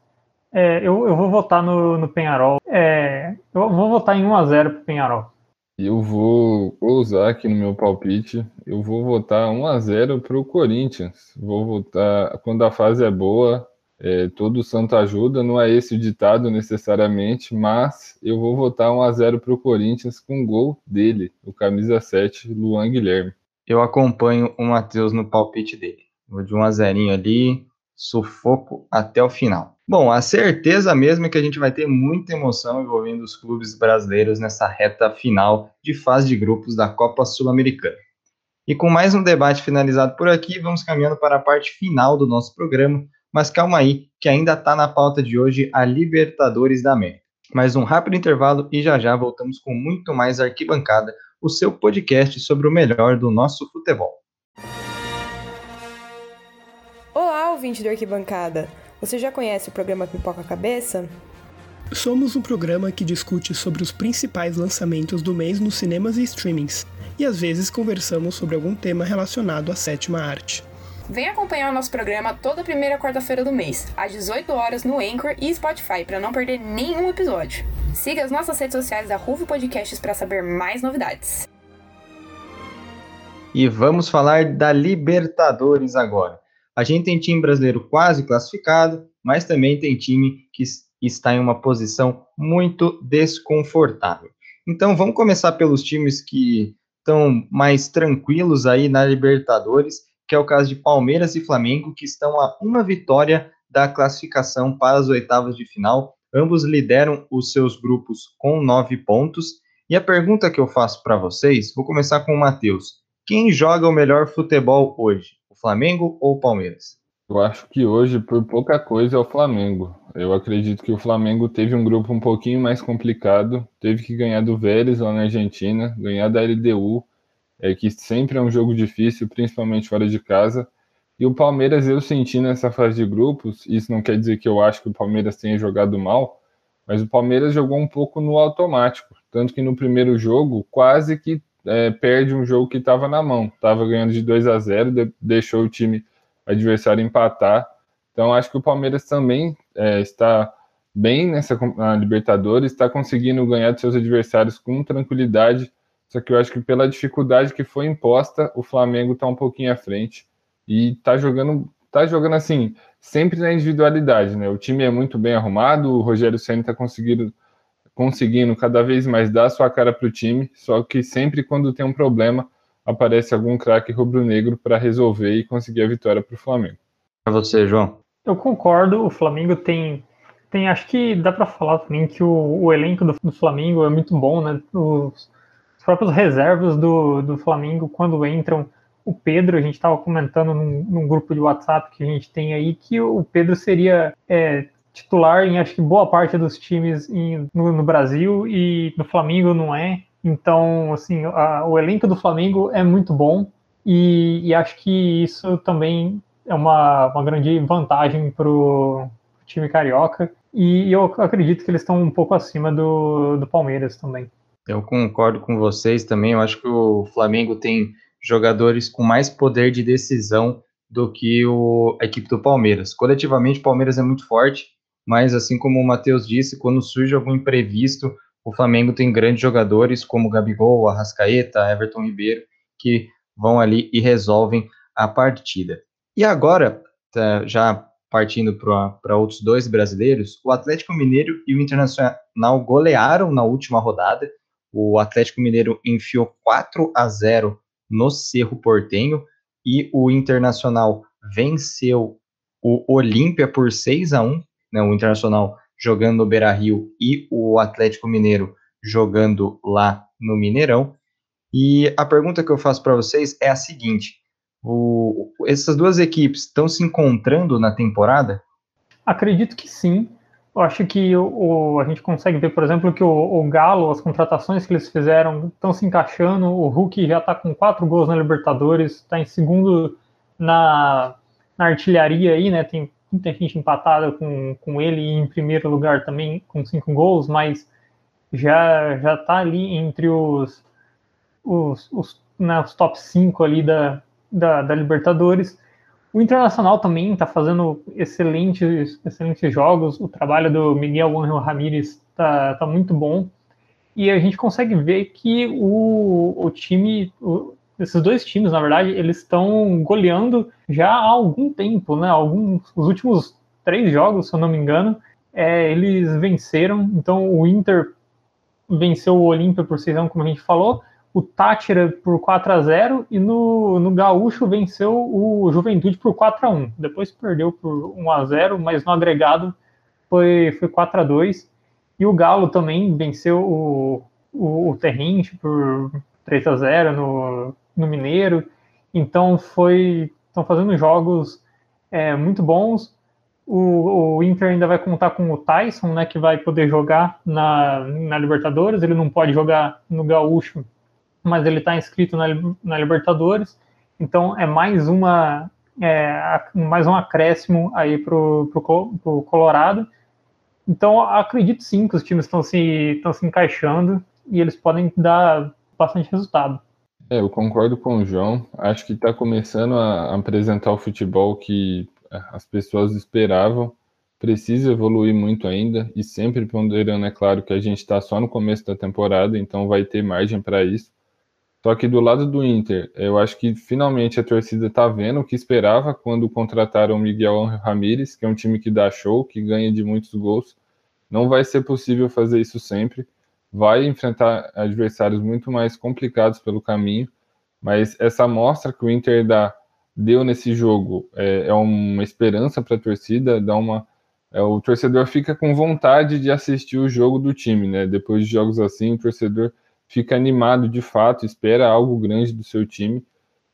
é, eu, eu, vou votar no, no Penharol. É, eu vou votar em 1x0 pro Penharol. Eu vou usar aqui no meu palpite. Eu vou votar 1x0 pro Corinthians. Vou votar. Quando a fase é boa, é, todo santo ajuda, não é esse o ditado necessariamente, mas eu vou votar 1 a 0 para o Corinthians com gol dele, o camisa 7, Luan Guilherme. Eu acompanho o Matheus no palpite dele. Vou de 1 a 0 ali, sufoco até o final. Bom, a certeza mesmo é que a gente vai ter muita emoção envolvendo os clubes brasileiros nessa reta final de fase de grupos da Copa Sul-Americana. E com mais um debate finalizado por aqui, vamos caminhando para a parte final do nosso programa, mas calma aí, que ainda está na pauta de hoje a Libertadores da América. Mais um rápido intervalo e já já voltamos com muito mais Arquibancada, o seu podcast sobre o melhor do nosso futebol. Olá, ouvinte do Arquibancada! Você já conhece o programa Pipoca Cabeça? Somos um programa que discute sobre os principais lançamentos do mês nos cinemas e streamings, e às vezes conversamos sobre algum tema relacionado à sétima arte. Vem acompanhar o nosso programa toda primeira quarta-feira do mês, às 18 horas no Anchor e Spotify, para não perder nenhum episódio. Siga as nossas redes sociais da Ruve Podcasts para saber mais novidades. E vamos falar da Libertadores agora. A gente tem time brasileiro quase classificado, mas também tem time que está em uma posição muito desconfortável. Então vamos começar pelos times que estão mais tranquilos aí na Libertadores que é o caso de Palmeiras e Flamengo, que estão a uma vitória da classificação para as oitavas de final. Ambos lideram os seus grupos com nove pontos. E a pergunta que eu faço para vocês, vou começar com o Matheus. Quem joga o melhor futebol hoje? O Flamengo ou o Palmeiras? Eu acho que hoje, por pouca coisa, é o Flamengo. Eu acredito que o Flamengo teve um grupo um pouquinho mais complicado, teve que ganhar do Vélez lá na Argentina, ganhar da LDU, é que sempre é um jogo difícil, principalmente fora de casa. E o Palmeiras eu senti nessa fase de grupos, isso não quer dizer que eu acho que o Palmeiras tenha jogado mal, mas o Palmeiras jogou um pouco no automático, tanto que no primeiro jogo quase que é, perde um jogo que estava na mão, estava ganhando de 2 a 0, de, deixou o time adversário empatar. Então acho que o Palmeiras também é, está bem nessa Libertadores, está conseguindo ganhar de seus adversários com tranquilidade só que eu acho que pela dificuldade que foi imposta, o Flamengo está um pouquinho à frente e está jogando, tá jogando assim, sempre na individualidade, né? O time é muito bem arrumado, o Rogério Senna está conseguindo, conseguindo cada vez mais dar sua cara para o time, só que sempre quando tem um problema, aparece algum craque rubro-negro para resolver e conseguir a vitória para o Flamengo. Para você, João. Eu concordo, o Flamengo tem tem, acho que dá para falar também que o, o elenco do, do, Flamengo é muito bom, né? Os, próprios reservas do, do Flamengo, quando entram, o Pedro, a gente estava comentando num, num, grupo de WhatsApp que a gente tem aí, que o Pedro seria é, titular em acho que boa parte dos times em, no, no, Brasil e no Flamengo não é. Então, assim, a, o elenco do Flamengo é muito bom e, e acho que isso também é uma, uma grande vantagem para o time carioca. E eu acredito que eles estão um pouco acima do, do Palmeiras também. Eu concordo com vocês também. Eu acho que o Flamengo tem jogadores com mais poder de decisão do que o, a equipe do Palmeiras. Coletivamente, o Palmeiras é muito forte, mas assim como o Matheus disse, quando surge algum imprevisto, o Flamengo tem grandes jogadores como Gabigol, Arrascaeta, Everton Ribeiro, que vão ali e resolvem a partida. E agora, tá, já partindo para outros dois brasileiros, o Atlético Mineiro e o Internacional golearam na última rodada o Atlético Mineiro enfiou 4 a 0 no Cerro Portenho e o Internacional venceu o Olímpia por 6 a 1, né, o Internacional jogando no Beira-Rio e o Atlético Mineiro jogando lá no Mineirão. E a pergunta que eu faço para vocês é a seguinte: o, essas duas equipes estão se encontrando na temporada? Acredito que sim. Eu acho que o, o, a gente consegue ver, por exemplo, que o, o, Galo, as contratações que eles fizeram estão se encaixando. O Hulk já está com quatro gols na Libertadores, está em segundo na, na artilharia aí, né? Tem muita gente empatada com, com ele e em primeiro lugar também com cinco gols, mas já já está ali entre os, os, os, né, os top 5 ali da, da, da Libertadores. O Internacional também está fazendo excelentes, excelentes jogos. O trabalho do Miguel Angel Ramírez está tá muito bom. E a gente consegue ver que o, o time, o, esses dois times, na verdade, eles estão goleando já há algum tempo, né? Alguns, os últimos três jogos, se eu não me engano, é, eles venceram. Então o Inter venceu o Olímpia por 6 como a gente falou o Tátira por 4 a 0 e no, no Gaúcho venceu o Juventude por 4 a 1 Depois perdeu por 1 a 0 mas no agregado foi, foi 4 a 2 E o Galo também venceu o, o, o Terrente por 3 a 0 no, no Mineiro. Então foi estão fazendo jogos é, muito bons. O, o, Inter ainda vai contar com o Tyson, né, que vai poder jogar na, na Libertadores. Ele não pode jogar no Gaúcho mas ele está inscrito na, na, Libertadores, então é mais uma é, mais um acréscimo aí para o Colorado. Então, acredito sim que os times estão se, se encaixando e eles podem dar bastante resultado. É, eu concordo com o João. Acho que está começando a apresentar o futebol que as pessoas esperavam. Precisa evoluir muito ainda e sempre ponderando, é claro, que a gente está só no começo da temporada, então vai ter margem para isso. Só que do lado do Inter, eu acho que finalmente a torcida está vendo o que esperava quando contrataram Miguel Ramírez, que é um time que dá show, que ganha de muitos gols. Não vai ser possível fazer isso sempre vai enfrentar adversários muito mais complicados pelo caminho, mas essa amostra que o Inter dá, deu nesse jogo é, é uma esperança para a torcida, dá uma é, o torcedor fica com vontade de assistir o jogo do time, né? Depois de jogos assim, o torcedor fica animado de fato, espera algo grande do seu time.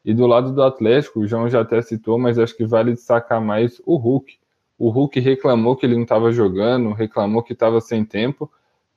E do lado do Atlético, o João já até citou, mas acho que vale destacar mais o Hulk. O Hulk reclamou que ele não estava jogando, reclamou que estava sem tempo,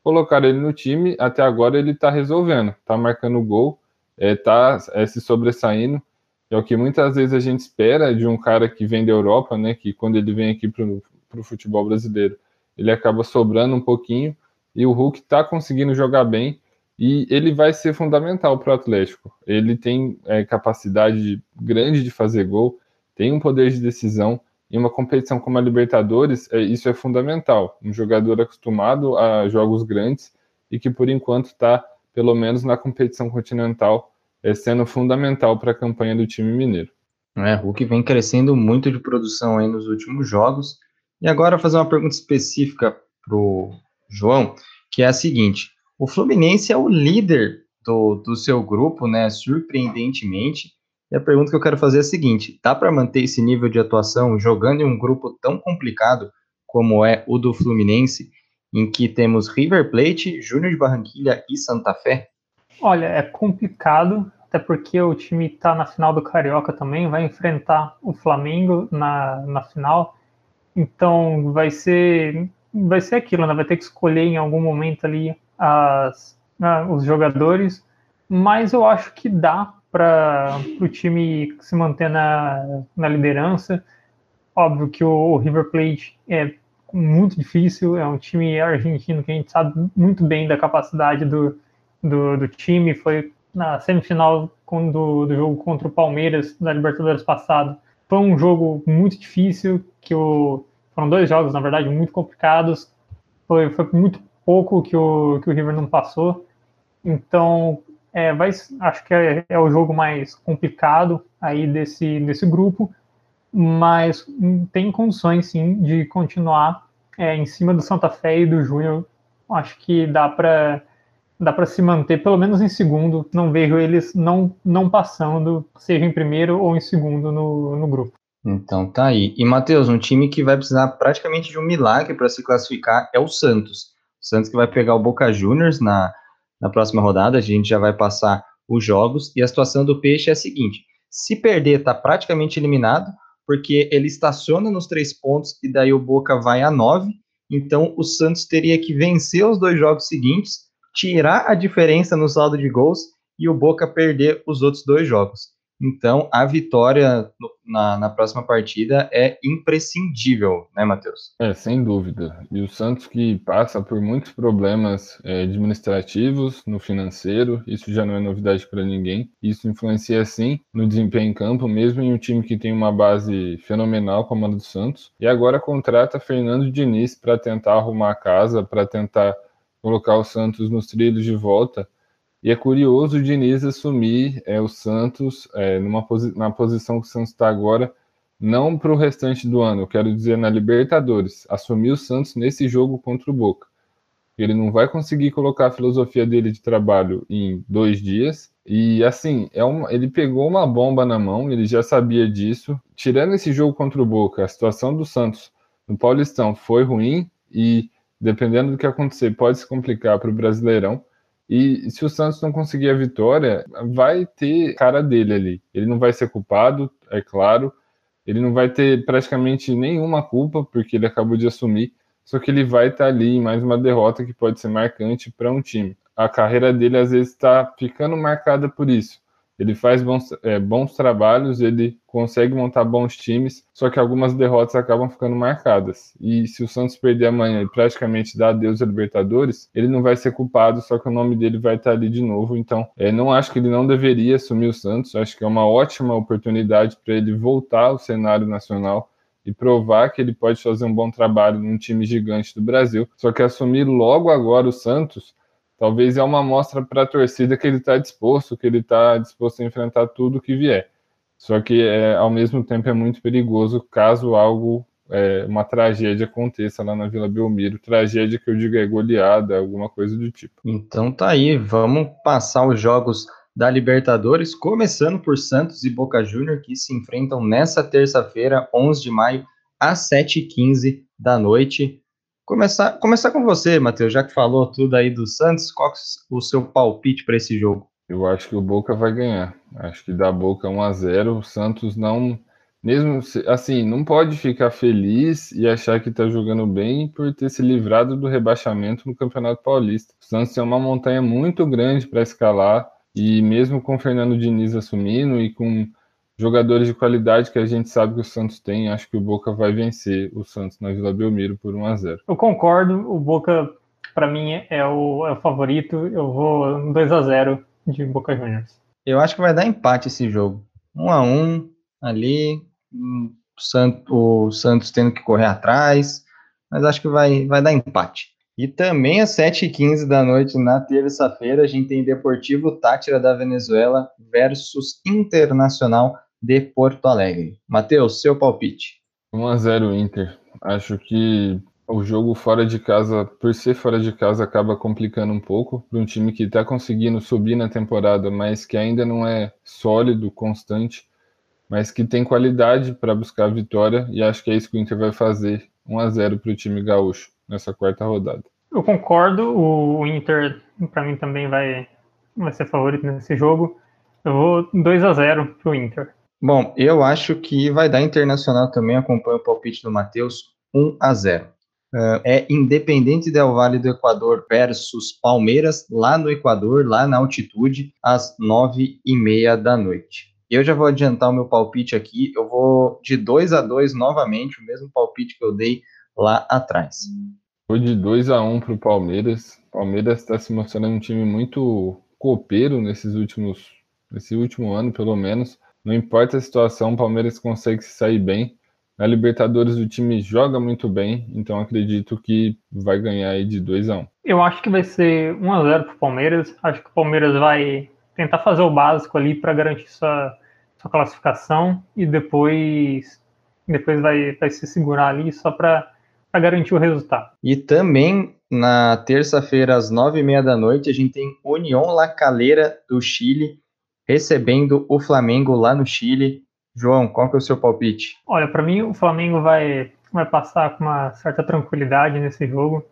colocaram ele no time, até agora ele está resolvendo, está marcando gol, está é, é, se sobressaindo. É o que muitas vezes a gente espera de um cara que vem da Europa, né? Que quando ele vem aqui para o futebol brasileiro, ele acaba sobrando um pouquinho. E o Hulk está conseguindo jogar bem e ele vai ser fundamental para o Atlético. Ele tem é, capacidade grande de fazer gol, tem um poder de decisão em uma competição como a Libertadores, é, isso é fundamental. Um jogador acostumado a jogos grandes e que, por enquanto, está, pelo menos na competição continental, é, sendo fundamental para a campanha do time mineiro. É, Hulk vem crescendo muito de produção aí nos últimos jogos. E agora fazer uma pergunta específica para o João, que é a seguinte: o Fluminense é o líder do, do seu grupo, né? Surpreendentemente, e a pergunta que eu quero fazer é a seguinte: dá para manter esse nível de atuação jogando em um grupo tão complicado como é o do Fluminense, em que temos River Plate, Júnior de Barranquilha e Santa Fé? Olha, é complicado, até porque o time está na final do Carioca também, vai enfrentar o Flamengo na, na final. Então vai ser vai ser aquilo, né? Vai ter que escolher em algum momento ali as, ah, os jogadores, mas eu acho que dá para o time se manter na, na liderança. Óbvio que o, o River Plate é muito difícil, é um time argentino que a gente sabe muito bem da capacidade do, do, do time. Foi na semifinal do, do jogo contra o Palmeiras da Libertadores passado. Foi um jogo muito difícil, que o, foram dois jogos, na verdade, muito complicados. Foi, foi muito pouco que o, que o River não passou. Então, é, vai, acho que é, é, o jogo mais complicado aí desse, desse grupo, mas tem condições sim de continuar é, em cima do Santa Fé e do Júnior. Acho que dá para dá para se manter pelo menos em segundo. Não vejo eles não, não passando, seja em primeiro ou em segundo no, no grupo. Então tá aí. E Matheus, um time que vai precisar praticamente de um milagre para se classificar é o Santos. Santos que vai pegar o Boca Juniors na na próxima rodada, a gente já vai passar os jogos, e a situação do Peixe é a seguinte: se perder, está praticamente eliminado, porque ele estaciona nos três pontos e daí o Boca vai a nove. Então o Santos teria que vencer os dois jogos seguintes, tirar a diferença no saldo de gols e o Boca perder os outros dois jogos. Então, a vitória na, na, próxima partida é imprescindível, né, Matheus? É, sem dúvida. E o Santos que passa por muitos problemas é, administrativos no financeiro, isso já não é novidade para ninguém. Isso influencia, sim, no desempenho em campo, mesmo em um time que tem uma base fenomenal como a do Santos. E agora contrata Fernando Diniz para tentar arrumar a casa, para tentar colocar o Santos nos trilhos de volta e é curioso o Diniz assumir é, o Santos é, numa posi na posição que o Santos está agora, não para o restante do ano, eu quero dizer na Libertadores, assumir o Santos nesse jogo contra o Boca. Ele não vai conseguir colocar a filosofia dele de trabalho em dois dias. E assim, é uma, ele pegou uma bomba na mão, ele já sabia disso. Tirando esse jogo contra o Boca, a situação do Santos no Paulistão foi ruim e, dependendo do que acontecer, pode se complicar para o Brasileirão. E se o Santos não conseguir a vitória, vai ter cara dele ali. Ele não vai ser culpado, é claro. Ele não vai ter praticamente nenhuma culpa, porque ele acabou de assumir. Só que ele vai estar ali em mais uma derrota que pode ser marcante para um time. A carreira dele às vezes está ficando marcada por isso. Ele faz bons, é, bons trabalhos, ele consegue montar bons times, só que algumas derrotas acabam ficando marcadas. E se o Santos perder amanhã e praticamente dar adeus a Libertadores, ele não vai ser culpado, só que o nome dele vai estar ali de novo. Então, é, não acho que ele não deveria assumir o Santos, acho que é uma ótima oportunidade para ele voltar ao cenário nacional e provar que ele pode fazer um bom trabalho num time gigante do Brasil. Só que assumir logo agora o Santos talvez é uma amostra para a torcida que ele está disposto, que ele está disposto a enfrentar tudo que vier. Só que é, ao mesmo tempo é muito perigoso caso algo, é, uma tragédia aconteça lá na Vila Belmiro. Tragédia que eu digo é goleada, alguma coisa do tipo. Então tá aí, vamos passar os jogos da Libertadores, começando por Santos e Boca Júnior, que se enfrentam nessa terça-feira, 11 de maio, às 7h15 da noite. Começar, começar com você, Matheus, já que falou tudo aí do Santos, qual é o seu palpite para esse jogo? Eu acho que o Boca vai ganhar. Acho que da Boca 1 a 0 o Santos não. Mesmo assim, não pode ficar feliz e achar que está jogando bem por ter se livrado do rebaixamento no Campeonato Paulista. O Santos tem uma montanha muito grande para escalar e mesmo com o Fernando Diniz assumindo e com jogadores de qualidade que a gente sabe que o Santos tem, acho que o Boca vai vencer o Santos na Vila Belmiro por 1 a 0. Eu concordo, o Boca para mim é o, é o favorito. Eu vou 2 a 0 de Boca Juniors. Eu acho que vai dar empate esse jogo. 1 a 1 ali, o Santos tendo que correr atrás, mas acho que vai, vai dar empate. E também às 7h15 da noite, na terça-feira, a gente tem Deportivo Tátira da Venezuela versus Internacional de Porto Alegre. Matheus, seu palpite. 1 a 0 Inter. Acho que o jogo fora de casa, por ser fora de casa, acaba complicando um pouco para um time que está conseguindo subir na temporada, mas que ainda não é sólido, constante, mas que tem qualidade para buscar a vitória e acho que é isso que o Inter vai fazer. 1 a 0 para o time gaúcho nessa quarta rodada. Eu concordo, o Inter para mim também vai, vai ser favorito nesse jogo. Eu vou 2 a 0 pro Inter. Bom, eu acho que vai dar Internacional também, acompanho o palpite do Matheus, 1 a 0. Uh, é Independente Del Vale do Equador versus Palmeiras, lá no Equador, lá na altitude, às 9 e meia da noite. Eu já vou adiantar o meu palpite aqui, eu vou de 2 a 2 novamente, o mesmo palpite que eu dei lá atrás. Foi de 2 a 1 para o Palmeiras. Palmeiras está se mostrando um time muito copeiro nesses últimos nesse último ano, pelo menos. Não importa a situação, o Palmeiras consegue se sair bem. Na Libertadores o time joga muito bem, então acredito que vai ganhar aí de 2 a 1. Eu acho que vai ser 1 a 0 para o Palmeiras. Acho que o Palmeiras vai tentar fazer o básico ali para garantir sua, sua classificação e depois depois vai, vai se segurar ali só para garantir o resultado. E também na terça-feira às nove e meia da noite a gente tem União La Calera do Chile recebendo o Flamengo lá no Chile. João, qual que é o seu palpite? Olha, para mim o Flamengo vai, vai passar com uma certa tranquilidade nesse jogo.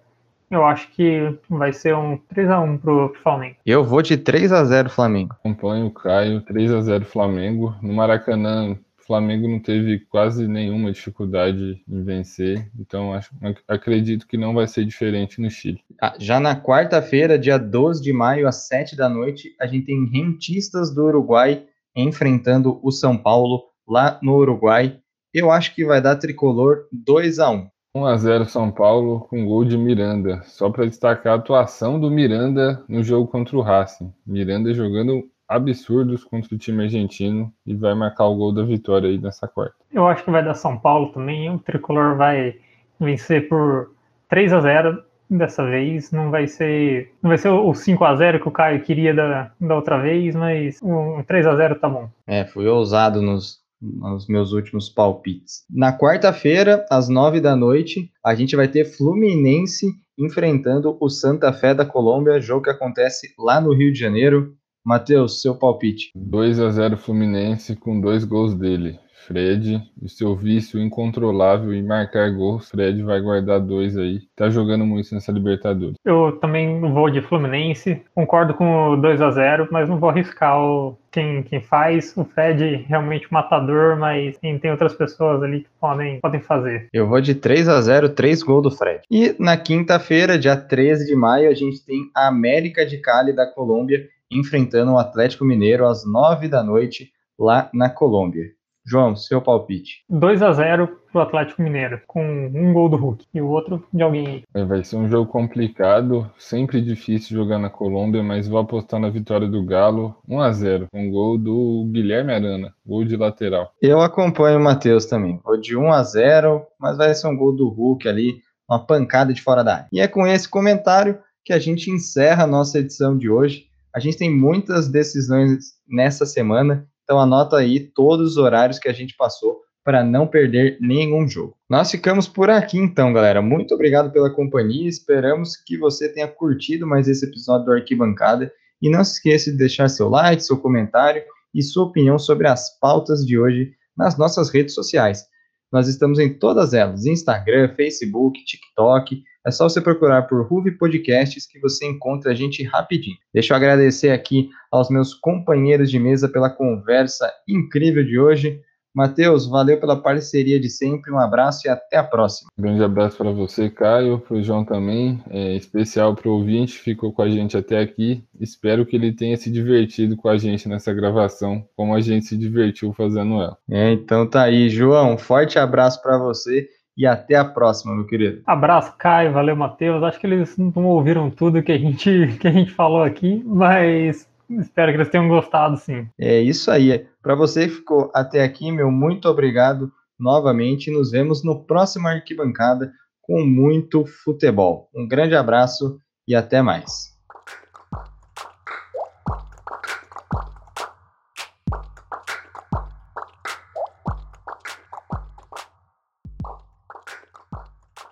Eu acho que vai ser um 3 a 1 pro Flamengo. Eu vou de 3 a 0 Flamengo. Acompanho o Caio, 3 a 0 Flamengo. No Maracanã, o Flamengo não teve quase nenhuma dificuldade em vencer, então acho, acredito que não vai ser diferente no Chile. Ah, já na quarta-feira, dia 12 de maio, às 7 da noite, a gente tem rentistas do Uruguai enfrentando o São Paulo lá no Uruguai. Eu acho que vai dar tricolor 2 a 1 1 a 0 São Paulo com gol de Miranda. Só para destacar a atuação do Miranda no jogo contra o Racing. Miranda jogando absurdos contra o time argentino e vai marcar o gol da vitória aí nessa quarta. Eu acho que vai dar São Paulo também. O tricolor vai vencer por 3 a 0 dessa vez. Não vai ser, não vai ser o 5 a 0 que o Caio queria da, da outra vez, mas um 3 a 0 tá bom. É, fui ousado nos, nos meus últimos palpites. Na quarta-feira, às nove da noite, a gente vai ter Fluminense enfrentando o Santa Fé da Colômbia, jogo que acontece lá no Rio de Janeiro. Matheus, seu palpite. 2 a 0 Fluminense com dois gols dele. Fred, e seu vício incontrolável em marcar gols, Fred vai guardar dois aí. Tá jogando muito nessa Libertadores. Eu também vou de Fluminense, concordo com o 2 a 0 mas não vou arriscar o quem, quem faz. O Fred realmente matador, mas tem, tem outras pessoas ali que podem, podem fazer. Eu vou de 3 a 0 três gols do Fred. E na quinta-feira, dia 13 de maio, a gente tem a América de Cali da Colômbia enfrentando o Atlético Mineiro às 9 da noite lá na Colômbia. João, seu palpite. 2 a 0 pro Atlético Mineiro, com um gol do Hulk e o outro de alguém aí. É, vai ser um jogo complicado, sempre difícil jogar na Colômbia, mas vou apostar na vitória do Galo, 1 a 0 um gol do Guilherme Arana, gol de lateral. Eu acompanho o Matheus também, vou de 1 a 0 mas vai ser um gol do Hulk ali, uma pancada de fora da área. E é com esse comentário que a gente encerra a nossa edição de hoje. A gente tem muitas decisões nessa semana então anota aí todos os horários que a gente passou para não perder nenhum jogo. Nós ficamos por aqui então, galera. Muito obrigado pela companhia. Esperamos que você tenha curtido mais esse episódio do Arquibancada e não se esqueça de deixar seu like, seu comentário e sua opinião sobre as pautas de hoje nas nossas redes sociais. Nós estamos em todas elas: Instagram, Facebook, TikTok. É só você procurar por Ruve Podcasts que você encontra a gente rapidinho. Deixa eu agradecer aqui aos meus companheiros de mesa pela conversa incrível de hoje. Matheus, valeu pela parceria de sempre, um abraço e até a próxima. Um grande abraço para você, Caio, para o João também, é, especial para o ouvinte, ficou com a gente até aqui. Espero que ele tenha se divertido com a gente nessa gravação, como a gente se divertiu fazendo ela. É, então tá aí, João, um forte abraço para você e até a próxima, meu querido. Abraço, Caio, valeu, Matheus. Acho que eles não ouviram tudo que a gente, *laughs* que a gente falou aqui, mas Espero que eles tenham gostado, sim. É isso aí. Para você que ficou até aqui, meu muito obrigado novamente. Nos vemos no próximo Arquibancada com muito futebol. Um grande abraço e até mais.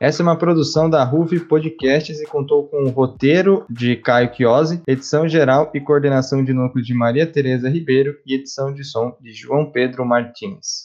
Essa é uma produção da Ruve Podcasts e contou com o roteiro de Caio Chiosi, edição geral e coordenação de núcleo de Maria Tereza Ribeiro e edição de som de João Pedro Martins.